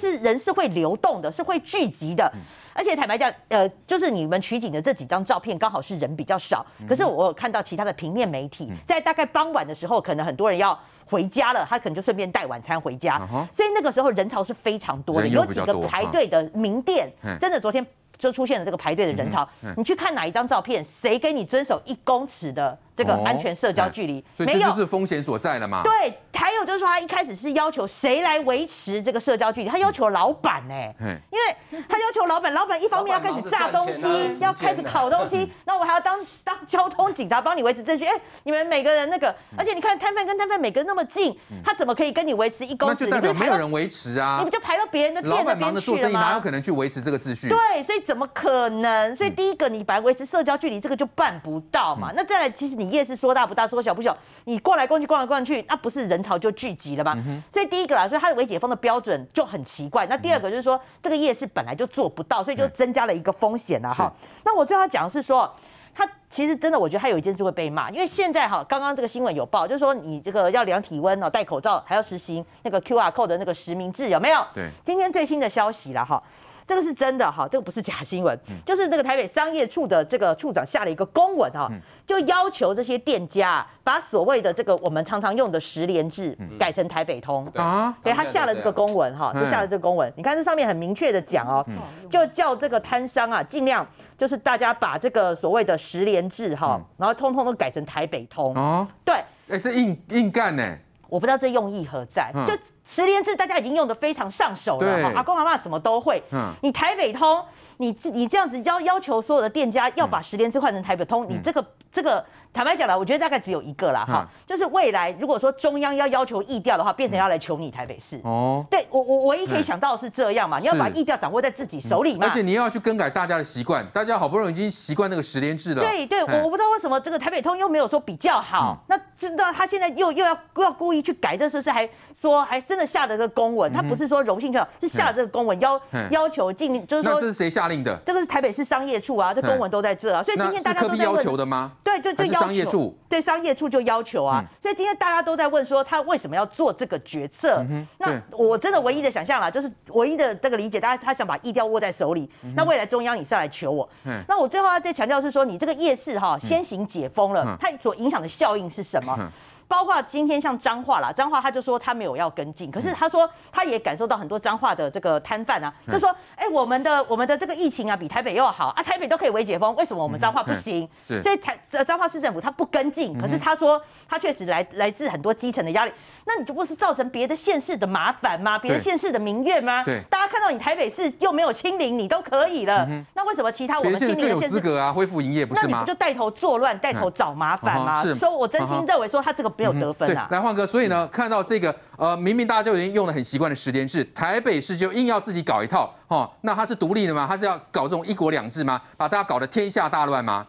是人是会流动的，是会聚集的。而且坦白讲，呃，就是你们取景的这几张照片，刚好是人比较少。可是我有看到其他的平面媒体，在大概傍晚的时候，可能很多人要回家了，他可能就顺便带晚餐回家。所以那个时候人潮是非常多的，有几个排队的名店，真的昨天就出现了这个排队的人潮。你去看哪一张照片，谁给你遵守一公尺的？这个安全社交距离，所以这就是风险所在了嘛？对，还有就是说，他一开始是要求谁来维持这个社交距离？他要求老板哎，因为他要求老板，老板一方面要开始炸东西，要开始烤东西，那我还要当当交通警察帮你维持秩序。哎，你们每个人那个，而且你看摊贩跟摊贩每个人那么近，他怎么可以跟你维持一公尺？那就代表没有人维持啊！你不就排到别人的店那边去了吗？哪有可能去维持这个秩序？对，所以怎么可能？所以第一个，你把维持社交距离这个就办不到嘛。那再来，其实你夜市说大不大？说小不小，你逛来逛去逛来逛去，那不是人潮就聚集了吗？嗯、所以第一个啦，所以它的微解封的标准就很奇怪。那第二个就是说，嗯、这个夜市本来就做不到，所以就增加了一个风险了哈。是那我最后讲的是说，他其实真的，我觉得他有一件事会被骂，因为现在哈，刚刚这个新闻有报，就是说你这个要量体温哦，戴口罩，还要实行那个 QR code 的那个实名制，有没有？对。今天最新的消息了哈。这个是真的哈，这个不是假新闻，就是那个台北商业处的这个处长下了一个公文哈，就要求这些店家把所谓的这个我们常常用的十连制改成台北通。啊，对，他下了这个公文哈，就下了这个公文，你看这上面很明确的讲哦，就叫这个摊商啊，尽量就是大家把这个所谓的十连制哈，然后通通都改成台北通啊，对，哎，这硬硬干呢。我不知道这用意何在，就十连制大家已经用得非常上手了，对。阿公阿妈什么都会，嗯、你台北通，你你这样子要要求所有的店家要把十连制换成台北通，嗯、你这个这个。坦白讲了，我觉得大概只有一个啦，哈，就是未来如果说中央要要求议调的话，变成要来求你台北市。哦，对我我唯一可以想到的是这样嘛，你要把议调掌握在自己手里嘛。而且你又要去更改大家的习惯，大家好不容易已经习惯那个十连制了。对对，我我不知道为什么这个台北通又没有说比较好，那知道他现在又又要又要故意去改这事，是还说还真的下了个公文，他不是说荣幸就好，是下了这个公文要要求进，就是说这是谁下令的？这个是台北市商业处啊，这公文都在这啊，所以今天大家都在问。要求的吗？对，就就要商业处。对。商业处就要求啊，所以今天大家都在问说他为什么要做这个决策？那我真的唯一的想象啦，就是唯一的这个理解，大家他想把意调握在手里。那未来中央以上来求我，那我最后要再强调是说，你这个夜市哈先行解封了，它所影响的效应是什么？包括今天像彰化啦，彰化他就说他没有要跟进，可是他说他也感受到很多彰化的这个摊贩啊，就说，哎，我们的我们的这个疫情啊比台北又好啊，台北都可以微解封，为什么我们彰化不行？所以台彰化市政府他不跟进，可是他说他确实来来自很多基层的压力，那你就不是造成别的县市的麻烦吗？别的县市的民怨吗？对，大家看到你台北市又没有清零，你都可以了，那为什么其他我们清零的县市有资格啊恢复营业不是吗？那你不就带头作乱，带头找麻烦吗？所以我真心认为说他这个。没有得分啊！来，焕哥，所以呢，看到这个，呃，明明大家就已经用得很习惯的十连制，台北市就硬要自己搞一套，哦，那他是独立的吗？他是要搞这种一国两制吗？把大家搞得天下大乱吗？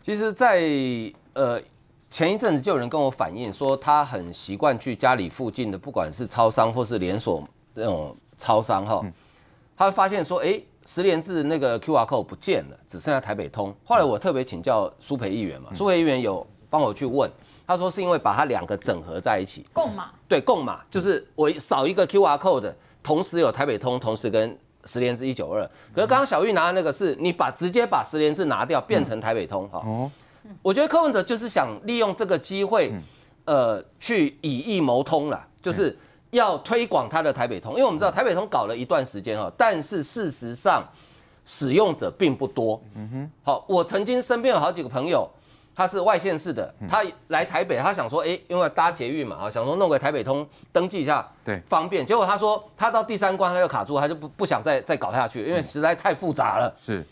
其实在，在呃前一阵子就有人跟我反映说，他很习惯去家里附近的，不管是超商或是连锁那种超商，哈，他会发现说，哎，十连制那个 QR code 不见了，只剩下台北通。后来我特别请教苏培议员嘛，苏培议员有帮我去问。他说是因为把它两个整合在一起，共码对，共码就是我扫一个 QR code，同时有台北通，同时跟十连制一九二。可是刚刚小玉拿的那个是你把直接把十连字拿掉，变成台北通哈。哦，我觉得柯文哲就是想利用这个机会，呃，去以一谋通了，就是要推广他的台北通，因为我们知道台北通搞了一段时间哈，但是事实上使用者并不多。嗯哼，好，我曾经身边有好几个朋友。他是外县市的，他来台北，他想说，哎，因为搭捷运嘛，啊，想说弄个台北通登记一下，对，方便。结果他说，他到第三关他就卡住，他就不不想再再搞下去，因为实在太复杂了。是，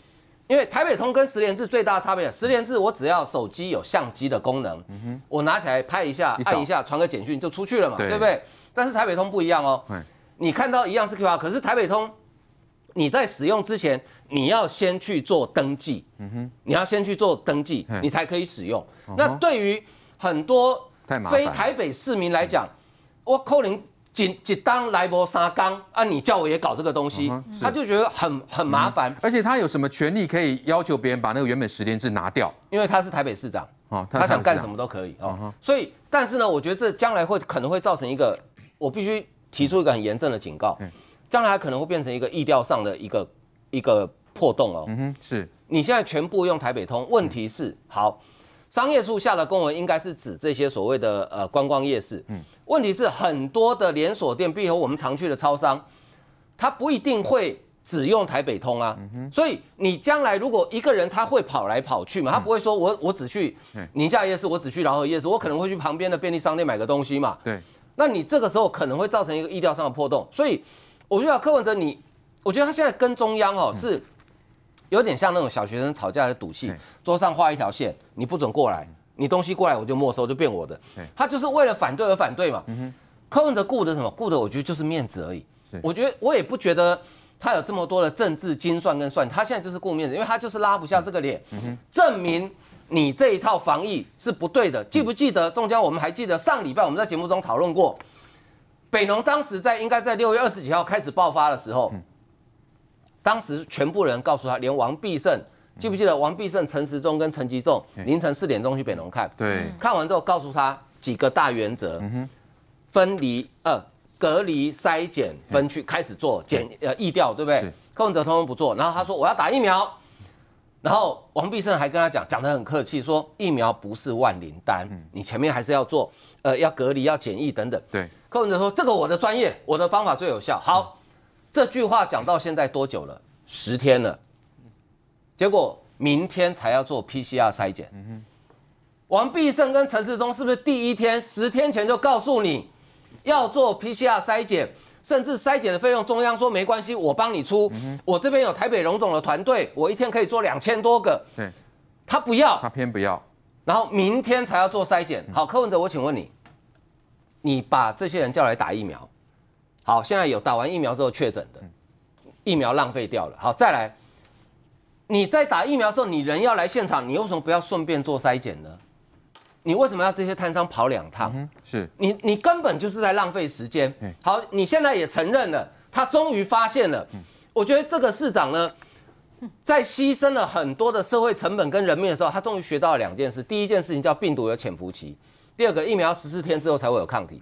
因为台北通跟十连制最大的差别，十连制我只要手机有相机的功能，我拿起来拍一下，按一下，传个简讯就出去了嘛，对。不对？但是台北通不一样哦，你看到一样是 QR，可是台北通你在使用之前。你要先去做登记，嗯哼，你要先去做登记，你才可以使用。那对于很多非台北市民来讲，我扣零几几当来博沙缸啊，你叫我也搞这个东西，他就觉得很很麻烦。而且他有什么权利可以要求别人把那个原本实联制拿掉？因为他是台北市长，他想干什么都可以哦。所以，但是呢，我觉得这将来会可能会造成一个，我必须提出一个很严正的警告。将来还可能会变成一个意调上的一个一个破洞哦。嗯哼，是。你现在全部用台北通，问题是好，商业处下的公文应该是指这些所谓的呃观光夜市。嗯，问题是很多的连锁店，比如我们常去的超商，它不一定会只用台北通啊。所以你将来如果一个人他会跑来跑去嘛，他不会说我我只去宁夏夜市，我只去饶河夜市，我可能会去旁边的便利商店买个东西嘛。对，那你这个时候可能会造成一个意调上的破洞。所以我觉得柯文哲你，我觉得他现在跟中央哦是。有点像那种小学生吵架的赌气，桌上画一条线，你不准过来，你东西过来我就没收，就变我的。他就是为了反对而反对嘛。柯文哲顾的什么？顾的我觉得就是面子而已。我觉得我也不觉得他有这么多的政治精算跟算，他现在就是顾面子，因为他就是拉不下这个脸，证明你这一套防疫是不对的。记不记得中间我们还记得上礼拜我们在节目中讨论过，北农当时在应该在六月二十几号开始爆发的时候。当时全部人告诉他，连王必胜，记不记得王必胜、陈时中跟陈吉仲凌晨四点钟去北农看，对，看完之后告诉他几个大原则，分离呃隔离筛检分区开始做检呃疫调，对不对？柯文哲通通不做，然后他说我要打疫苗，然后王必胜还跟他讲讲得很客气，说疫苗不是万灵丹，你前面还是要做呃要隔离要检疫等等。对，柯文哲说这个我的专业，我的方法最有效。好。这句话讲到现在多久了？十天了，结果明天才要做 PCR 筛检。王必胜跟陈世忠是不是第一天十天前就告诉你要做 PCR 筛检，甚至筛检的费用中央说没关系，我帮你出。我这边有台北荣总的团队，我一天可以做两千多个。对，他不要，他偏不要。然后明天才要做筛检。好，柯文哲，我请问你，你把这些人叫来打疫苗。好，现在有打完疫苗之后确诊的，疫苗浪费掉了。好，再来，你在打疫苗的时候，你人要来现场，你为什么不要顺便做筛检呢？你为什么要这些摊商跑两趟？嗯、是你，你根本就是在浪费时间。好，你现在也承认了，他终于发现了。我觉得这个市长呢，在牺牲了很多的社会成本跟人命的时候，他终于学到了两件事。第一件事情叫病毒有潜伏期，第二个疫苗十四天之后才会有抗体。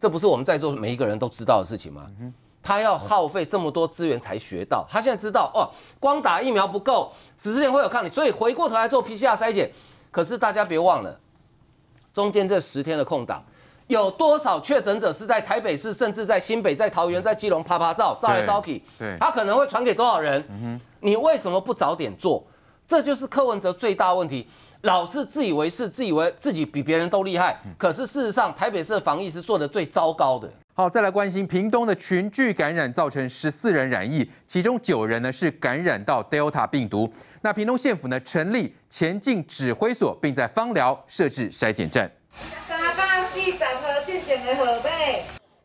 这不是我们在座每一个人都知道的事情吗？他要耗费这么多资源才学到，他现在知道哦，光打疫苗不够，十四天会有抗体，所以回过头来做 PCR 筛检。可是大家别忘了，中间这十天的空档，有多少确诊者是在台北市，甚至在新北、在桃园、在基隆啪啪照，照来照去，对，他可能会传给多少人？你为什么不早点做？这就是柯文哲最大问题。老是自以为是，自以为自己比别人都厉害，可是事实上，台北市的防疫是做的最糟糕的。好，再来关心屏东的群聚感染，造成十四人染疫，其中九人呢是感染到 Delta 病毒。那屏东县府呢成立前进指挥所，并在芳寮设置筛检站。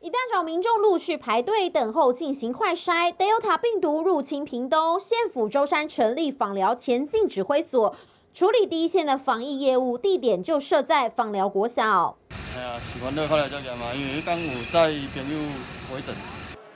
一大早民众陆续排队等候进行快筛，Delta 病毒入侵屏东，县府周三成立访寮前进指挥所。处理第一线的防疫业务，地点就设在访寮国小。哎呀，喜欢乐快来这边嘛，因为刚我在朋友回诊。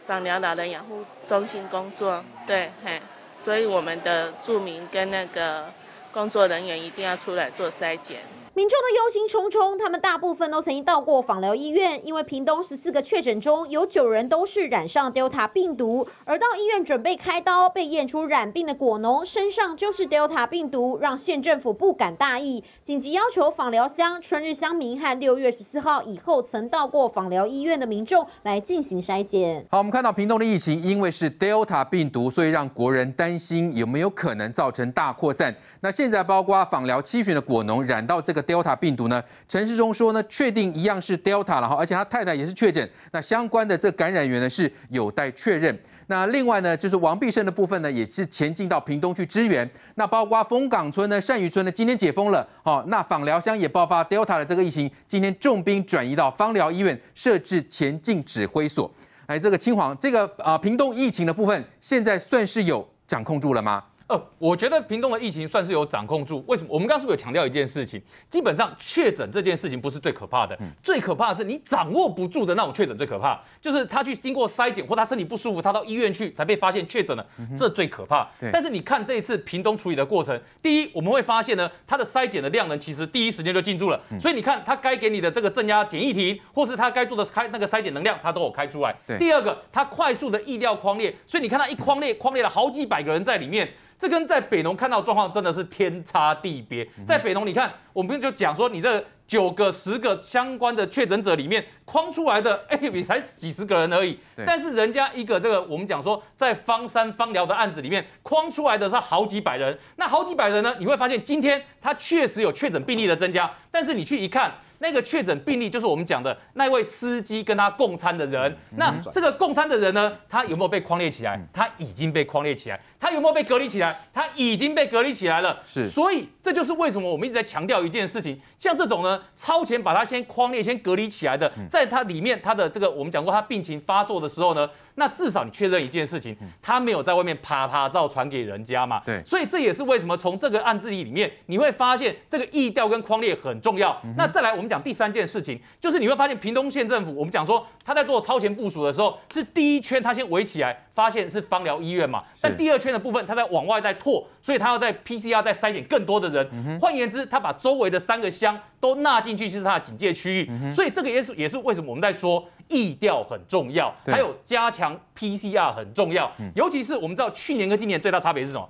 访寮老人养护中心工作，对，嘿，所以我们的住民跟那个工作人员一定要出来做筛检。民众的忧心忡忡，他们大部分都曾经到过访疗医院，因为屏东十四个确诊中有九人都是染上 Delta 病毒，而到医院准备开刀，被验出染病的果农身上就是 Delta 病毒，让县政府不敢大意，紧急要求访疗乡春日乡民和六月十四号以后曾到过访疗医院的民众来进行筛检。好，我们看到屏东的疫情，因为是 Delta 病毒，所以让国人担心有没有可能造成大扩散。那现在包括访疗七旬的果农染到这个。Delta 病毒呢？陈时中说呢，确定一样是 Delta 了哈，而且他太太也是确诊。那相关的这感染源呢是有待确认。那另外呢，就是王必胜的部分呢，也是前进到屏东去支援。那包括枫港村呢、善渔村呢，今天解封了。好，那访寮乡也爆发 Delta 的这个疫情，今天重兵转移到枋寮医院设置前进指挥所。哎，这个青黄，这个啊、屏东疫情的部分现在算是有掌控住了吗？呃，我觉得屏东的疫情算是有掌控住。为什么？我们刚刚是不是有强调一件事情？基本上确诊这件事情不是最可怕的，最可怕的是你掌握不住的那种确诊最可怕。就是他去经过筛检或他身体不舒服，他到医院去才被发现确诊了，这最可怕。但是你看这一次屏东处理的过程，第一我们会发现呢，他的筛检的量能其实第一时间就进驻了，所以你看他该给你的这个镇压检疫亭，或是他该做的开那个筛检能量，他都有开出来。第二个，他快速的意料框列，所以你看他一框列，框列了好几百个人在里面。这跟在北农看到状况真的是天差地别。在北农，你看，我们就讲说，你这九个、十个相关的确诊者里面，框出来的，哎，也才几十个人而已。但是人家一个这个，我们讲说，在方山方寮的案子里面，框出来的是好几百人。那好几百人呢，你会发现今天他确实有确诊病例的增加，但是你去一看。那个确诊病例就是我们讲的那位司机跟他共餐的人。那这个共餐的人呢，他有没有被框列起来？他已经被框列起来。他有没有被隔离起来？他已经被隔离起来了。是。所以这就是为什么我们一直在强调一件事情，像这种呢，超前把他先框列、先隔离起来的，在他里面他的这个我们讲过，他病情发作的时候呢，那至少你确认一件事情，他没有在外面啪啪照传给人家嘛。对。所以这也是为什么从这个案子里面你会发现这个意调跟框列很重要。那再来我们讲。第三件事情，就是你会发现屏东县政府，我们讲说他在做超前部署的时候，是第一圈他先围起来，发现是方疗医院嘛，但第二圈的部分他在往外在拓，所以他要在 PCR 再筛选更多的人。换言之，他把周围的三个乡都纳进去，是他的警戒区域。所以这个也是也是为什么我们在说疫调很重要，还有加强 PCR 很重要，尤其是我们知道去年跟今年最大差别是什么？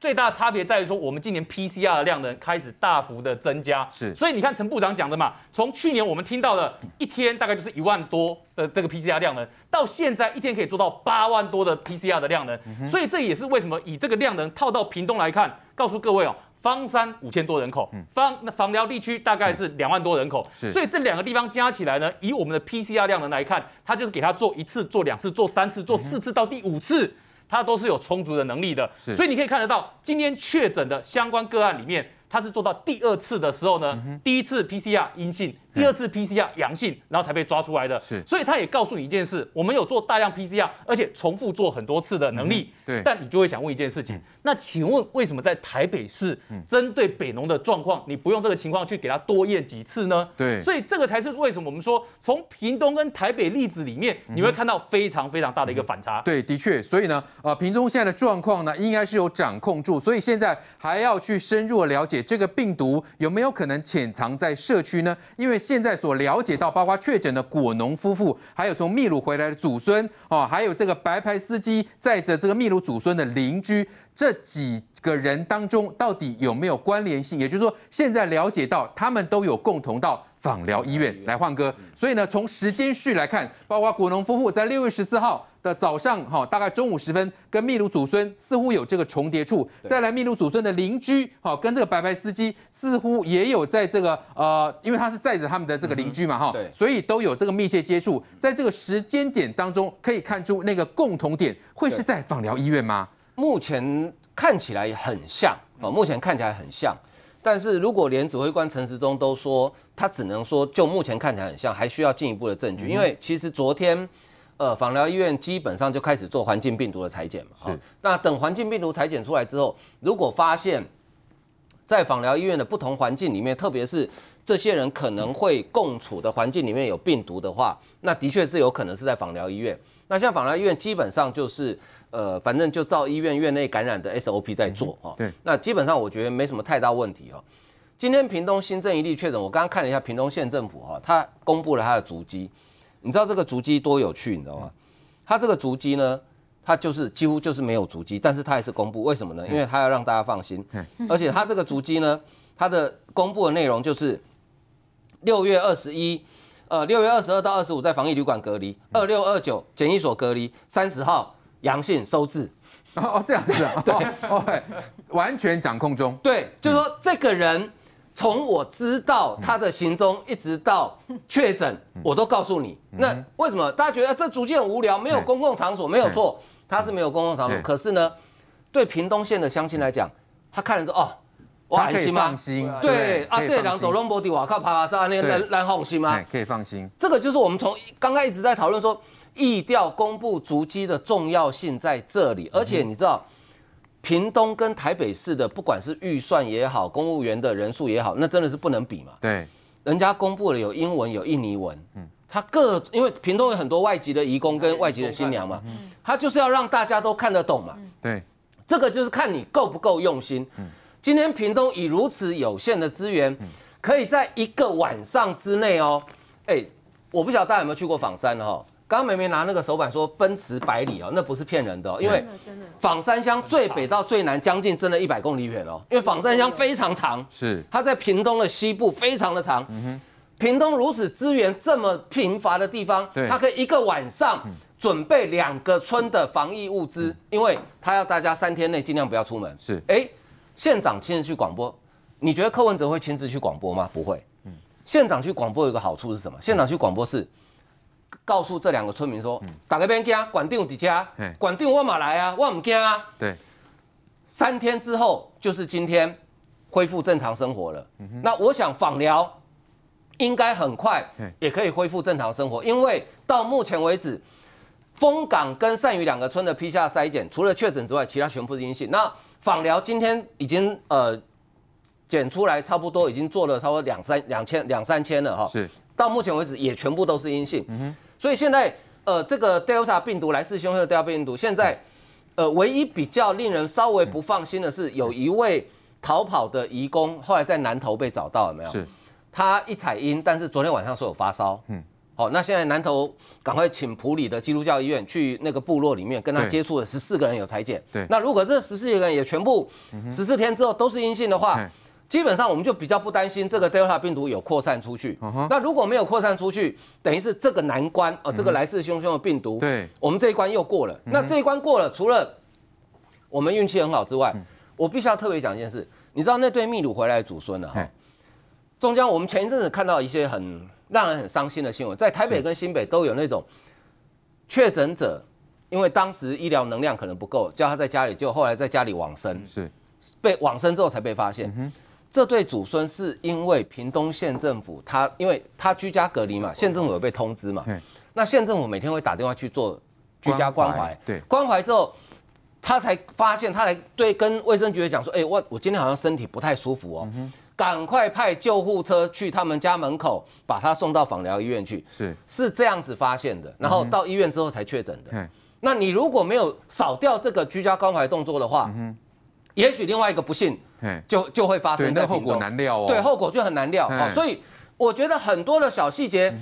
最大的差别在于说，我们今年 PCR 的量能开始大幅的增加，是，所以你看陈部长讲的嘛，从去年我们听到的一天大概就是一万多的这个 PCR 量能，到现在一天可以做到八万多的 PCR 的量能，所以这也是为什么以这个量能套到屏东来看，告诉各位哦，枋山五千多人口，方那房寮地区大概是两万多人口，是，所以这两个地方加起来呢，以我们的 PCR 量能来看，它就是给它做一次、做两次、做三次、做四次到第五次。它都是有充足的能力的，所以你可以看得到，今天确诊的相关个案里面，它是做到第二次的时候呢，第一次 PCR 阴性。第二次 PCR 阳性，然后才被抓出来的，是，所以他也告诉你一件事，我们有做大量 PCR，而且重复做很多次的能力，对。但你就会想问一件事情，那请问为什么在台北市针对北农的状况，你不用这个情况去给他多验几次呢？对。所以这个才是为什么我们说从屏东跟台北例子里面，你会看到非常非常大的一个反差。对，的确。所以呢，呃，屏东现在的状况呢，应该是有掌控住，所以现在还要去深入的了解这个病毒有没有可能潜藏在社区呢？因为现在所了解到，包括确诊的果农夫妇，还有从秘鲁回来的祖孙，哦，还有这个白牌司机载着这个秘鲁祖孙的邻居，这几个人当中到底有没有关联性？也就是说，现在了解到他们都有共同到访疗医院来换歌。所以呢，从时间序来看，包括果农夫妇在六月十四号。的早上哈，大概中午时分，跟秘鲁祖孙似乎有这个重叠处。再来，秘鲁祖孙的邻居，哈，跟这个白牌司机似乎也有在这个呃，因为他是载着他们的这个邻居嘛，哈，所以都有这个密切接触。在这个时间点当中，可以看出那个共同点会是在访疗医院吗？目前看起来很像啊，目前看起来很像。但是如果连指挥官陈时中都说他只能说就目前看起来很像，还需要进一步的证据，因为其实昨天。呃，访疗医院基本上就开始做环境病毒的裁剪嘛。是。那等环境病毒裁剪出来之后，如果发现，在访疗医院的不同环境里面，特别是这些人可能会共处的环境里面有病毒的话，那的确是有可能是在访疗医院。那像访疗医院基本上就是，呃，反正就照医院院内感染的 SOP 在做哦。对。那基本上我觉得没什么太大问题哦。今天屏东新增一例确诊，我刚刚看了一下屏东县政府哈，他公布了他的足迹。你知道这个足迹多有趣，你知道吗？他这个足迹呢，他就是几乎就是没有足迹，但是他还是公布，为什么呢？因为他要让大家放心，而且他这个足迹呢，他的公布的内容就是六月二十一，呃，六月二十二到二十五在防疫旅馆隔离，二六二九检疫所隔离，三十号阳性收治。哦哦，这样子啊，对，哦，完全掌控中。对，就是说这个人。从我知道他的行踪一直到确诊，我都告诉你。那为什么大家觉得这足迹很无聊？没有公共场所，没有错，他是没有公共场所。可是呢，对屏东县的乡亲来讲，他看了之后，哦，我安心吗？对啊，这两朵龙柏地瓦靠爬爬山，那那那放心吗？可以放心。这个就是我们从刚刚一直在讨论说，疫调公布足迹的重要性在这里。而且你知道，屏东跟台北市的不管是预算也好，公务员的人数也好，那真的是不能比嘛。对，人家公布了有英文有印尼文，嗯，他各因为屏东有很多外籍的移工跟外籍的新娘嘛，他就是要让大家都看得懂嘛。对，这个就是看你够不够用心。嗯今天屏东以如此有限的资源，可以在一个晚上之内哦，哎，我不晓得大家有没有去过枋山哈。刚刚梅梅拿那个手板说奔驰百里哦，那不是骗人的哦，因为仿山乡最北到最南将近真的一百公里远哦，因为仿山乡非常长，是它在屏东的西部非常的长。屏东如此资源这么贫乏的地方，它可以一个晚上准备两个村的防疫物资，因为它要大家三天内尽量不要出门。是，哎，县长亲自去广播，你觉得柯文哲会亲自去广播吗？不会。县长去广播有个好处是什么？县长去广播是。告诉这两个村民说：“大家别惊，管定底家，管定我马来啊，我唔惊啊。”对，三天之后就是今天恢复正常生活了。那我想枋寮应该很快也可以恢复正常生活，因为到目前为止，丰港跟善屿两个村的批下筛检，除了确诊之外，其他全部是阴性。那枋寮今天已经呃检出来，差不多已经做了差不多两三两千两三千了哈。是。到目前为止也全部都是阴性，所以现在呃这个 Delta 病毒来势汹汹的 Delta 病毒，现在呃唯一比较令人稍微不放心的是，有一位逃跑的移工，后来在南投被找到了没有？是，他一采阴，但是昨天晚上说有发烧，嗯，好，那现在南投赶快请普里的基督教医院去那个部落里面跟他接触的十四个人有采检，对，那如果这十四个人也全部十四天之后都是阴性的话。基本上我们就比较不担心这个 Delta 病毒有扩散出去。那如果没有扩散出去，等于是这个难关哦，这个来势汹汹的病毒，对，我们这一关又过了。那这一关过了，除了我们运气很好之外，我必须要特别讲一件事。你知道那对秘鲁回来的祖孙了哈？中间我们前一阵子看到一些很让人很伤心的新闻，在台北跟新北都有那种确诊者，因为当时医疗能量可能不够，叫他在家里，就后来在家里往生，是被往生之后才被发现。这对祖孙是因为屏东县政府他，他因为他居家隔离嘛，县政府有被通知嘛，那县政府每天会打电话去做居家关怀，对，关怀之后，他才发现，他来对跟卫生局讲说，哎，我我今天好像身体不太舒服哦，赶快派救护车去他们家门口把他送到访疗医院去，是。是这样子发现的，然后到医院之后才确诊的。那你如果没有少掉这个居家关怀动作的话，也许另外一个不幸。就就会发生，对，那后果难料哦。对，后果就很难料。啊。所以我觉得很多的小细节，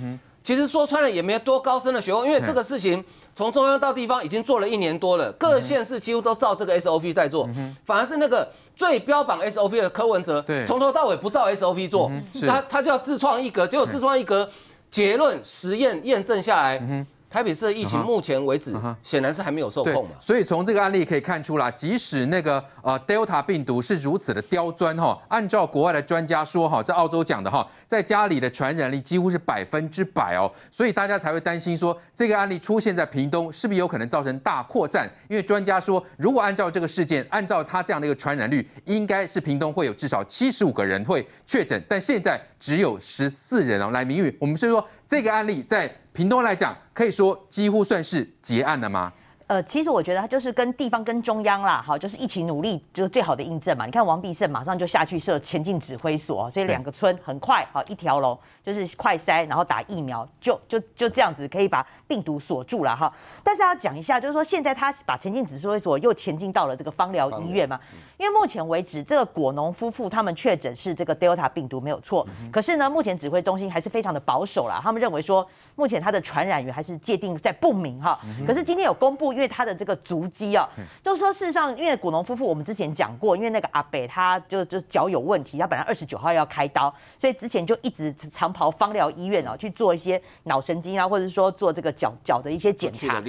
其实说穿了也没多高深的学问，因为这个事情从中央到地方已经做了一年多了，各县市几乎都照这个 SOP 在做，反而是那个最标榜 SOP 的柯文哲，从头到尾不照 SOP 做，他他就要自创一格，结果自创一格，结论实验验证下来。台北市的疫情目前为止显然是还没有受控嘛，所以从这个案例可以看出啦，即使那个呃 Delta 病毒是如此的刁钻哈，按照国外的专家说哈，在澳洲讲的哈，在家里的传染力几乎是百分之百哦，所以大家才会担心说这个案例出现在屏东是不是有可能造成大扩散？因为专家说，如果按照这个事件，按照他这样的一个传染率，应该是屏东会有至少七十五个人会确诊，但现在只有十四人哦。来，明玉，我们是说这个案例在。屏东来讲，可以说几乎算是结案了吗？呃，其实我觉得他就是跟地方跟中央啦，好，就是一起努力，就是最好的印证嘛。你看王必胜马上就下去设前进指挥所，所以两个村很快，好一条龙就是快筛，然后打疫苗，就就就这样子可以把病毒锁住了哈。但是要讲一下，就是说现在他把前进指挥所又前进到了这个芳疗医院嘛，因为目前为止这个果农夫妇他们确诊是这个 Delta 病毒没有错，可是呢，目前指挥中心还是非常的保守啦，他们认为说目前它的传染源还是界定在不明哈。可是今天有公布。因为他的这个足迹啊，就是说事实上，因为古农夫妇我们之前讲过，因为那个阿北他就就脚有问题，他本来二十九号要开刀，所以之前就一直长跑芳疗医院哦去做一些脑神经啊，或者是说做这个脚脚的一些检查。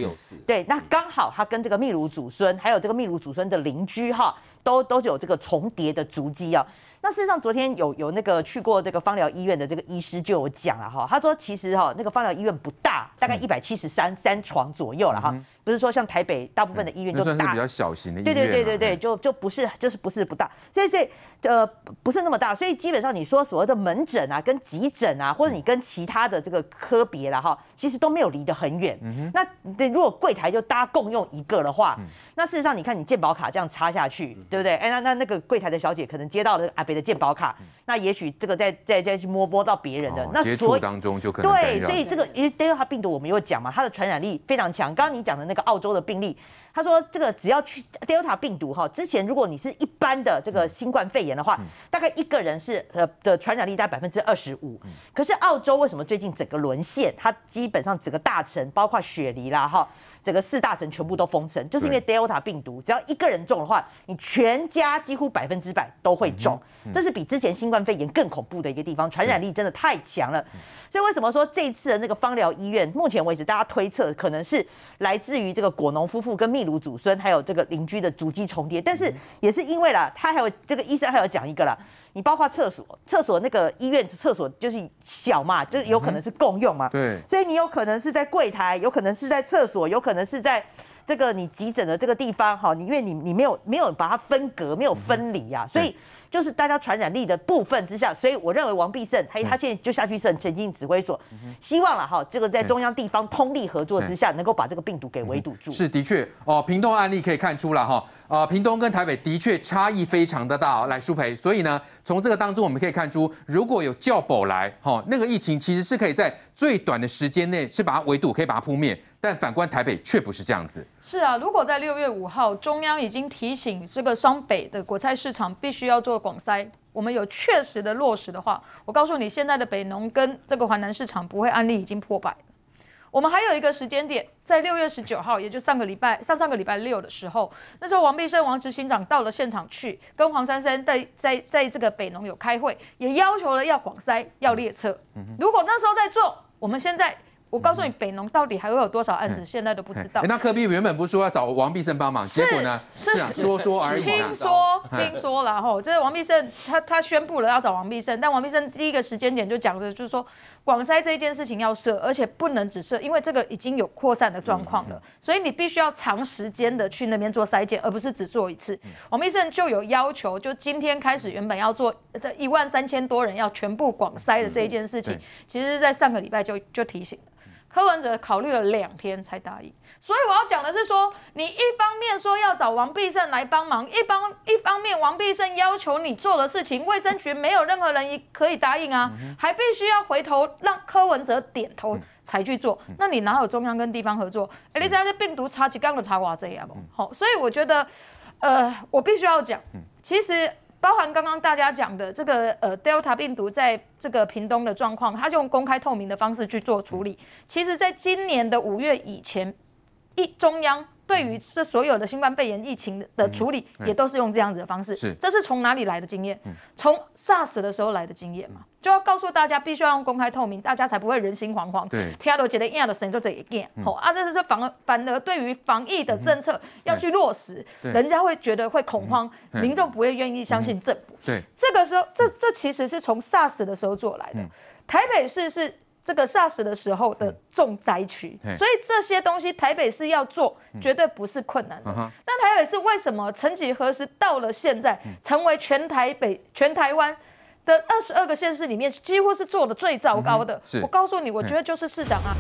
对，那刚好他跟这个秘鲁祖孙还有这个秘鲁祖孙的邻居哈，都都有这个重叠的足迹啊。那事实上，昨天有有那个去过这个芳疗医院的这个医师就有讲了哈，他说其实哈那个芳疗医院不大，大概一百七十三三床左右了哈，不是说像台北大部分的医院就大，算是比较小型的医院。对对对对对，就就不是就是不是不大，所以所以呃不是那么大，所以基本上你说所谓的门诊啊、跟急诊啊，或者你跟其他的这个科别了哈，其实都没有离得很远。那如果柜台就大家共用一个的话，那事实上你看你健保卡这样插下去，对不对？哎，那那那个柜台的小姐可能接到了阿。的健保卡，那也许这个再再再去摸摸到别人的，那接触当中就可能对，所以这个因为 Delta 病毒我们有讲嘛，它的传染力非常强。刚刚你讲的那个澳洲的病例，他说这个只要去 Delta 病毒哈，之前如果你是一般的这个新冠肺炎的话，大概一个人是呃的传染力在百分之二十五。可是澳洲为什么最近整个沦陷？它基本上整个大城包括雪梨啦哈。整个四大城全部都封城，就是因为 Delta 病毒，只要一个人中的话，你全家几乎百分之百都会中，这是比之前新冠肺炎更恐怖的一个地方，传染力真的太强了。所以为什么说这次的那个芳疗医院，目前为止大家推测可能是来自于这个果农夫妇跟秘鲁祖孙，还有这个邻居的足迹重叠，但是也是因为啦，他还有这个医生还有讲一个啦。你包括厕所，厕所那个医院厕所就是小嘛，就是有可能是共用嘛。对。所以你有可能是在柜台，有可能是在厕所，有可能是在这个你急诊的这个地方，哈，你因为你你没有没有把它分隔，没有分离啊，所以。就是大家传染力的部分之下，所以我认为王必胜他他现在就下去是前进指挥所，希望了哈，这个在中央地方通力合作之下，能够把这个病毒给围堵住。是的确哦，屏东案例可以看出了哈，呃，屏东跟台北的确差异非常的大。来，舒培，所以呢，从这个当中我们可以看出，如果有教保来哈，那个疫情其实是可以在最短的时间内是把它围堵，可以把它扑灭。但反观台北却不是这样子。是啊，如果在六月五号，中央已经提醒这个双北的国菜市场必须要做广筛，我们有确实的落实的话，我告诉你，现在的北农跟这个华南市场不会案例已经破百。我们还有一个时间点，在六月十九号，也就上个礼拜上上个礼拜六的时候，那时候王必胜王执行长到了现场去，跟黄珊珊在在在这个北农有开会，也要求了要广塞要列车。如果那时候在做，我们现在。我告诉你，北农到底还会有多少案子，现在都不知道。那科比原本不是说要找王必胜帮忙，结果呢？是啊，说说而已。听说听说了哈，这是王必胜他他宣布了要找王必胜，但王必胜第一个时间点就讲的就是说，广筛这一件事情要设，而且不能只设，因为这个已经有扩散的状况了，所以你必须要长时间的去那边做筛检，而不是只做一次。王必胜就有要求，就今天开始原本要做这一万三千多人要全部广筛的这一件事情，其实在上个礼拜就就提醒。柯文哲考虑了两天才答应，所以我要讲的是说，你一方面说要找王必胜来帮忙，一方一方面王必胜要求你做的事情，卫生局没有任何人可以答应啊，还必须要回头让柯文哲点头才去做，那你哪有中央跟地方合作？哎，你知道这病毒差几缸的差瓜这样不？好，所以我觉得，呃，我必须要讲，其实。包含刚刚大家讲的这个呃，Delta 病毒在这个屏东的状况，它就用公开透明的方式去做处理。其实，在今年的五月以前，一中央。对于这所有的新冠肺炎疫情的处理，也都是用这样子的方式。是，这是从哪里来的经验？从 SARS 的时候来的经验嘛，就要告诉大家，必须要用公开透明，大家才不会人心惶惶。对，听都觉得一样的声音就这一件。好啊，这是反而反而对于防疫的政策要去落实，人家会觉得会恐慌，民众不会愿意相信政府。对，这个时候，这这其实是从 SARS 的时候做来的。台北市是。这个 SARS 的时候的重灾区，所以这些东西台北市要做，绝对不是困难的。但台北市为什么曾几何时到了现在，成为全台北、全台湾的二十二个县市里面，几乎是做的最糟糕的？我告诉你，我觉得就是市长啊。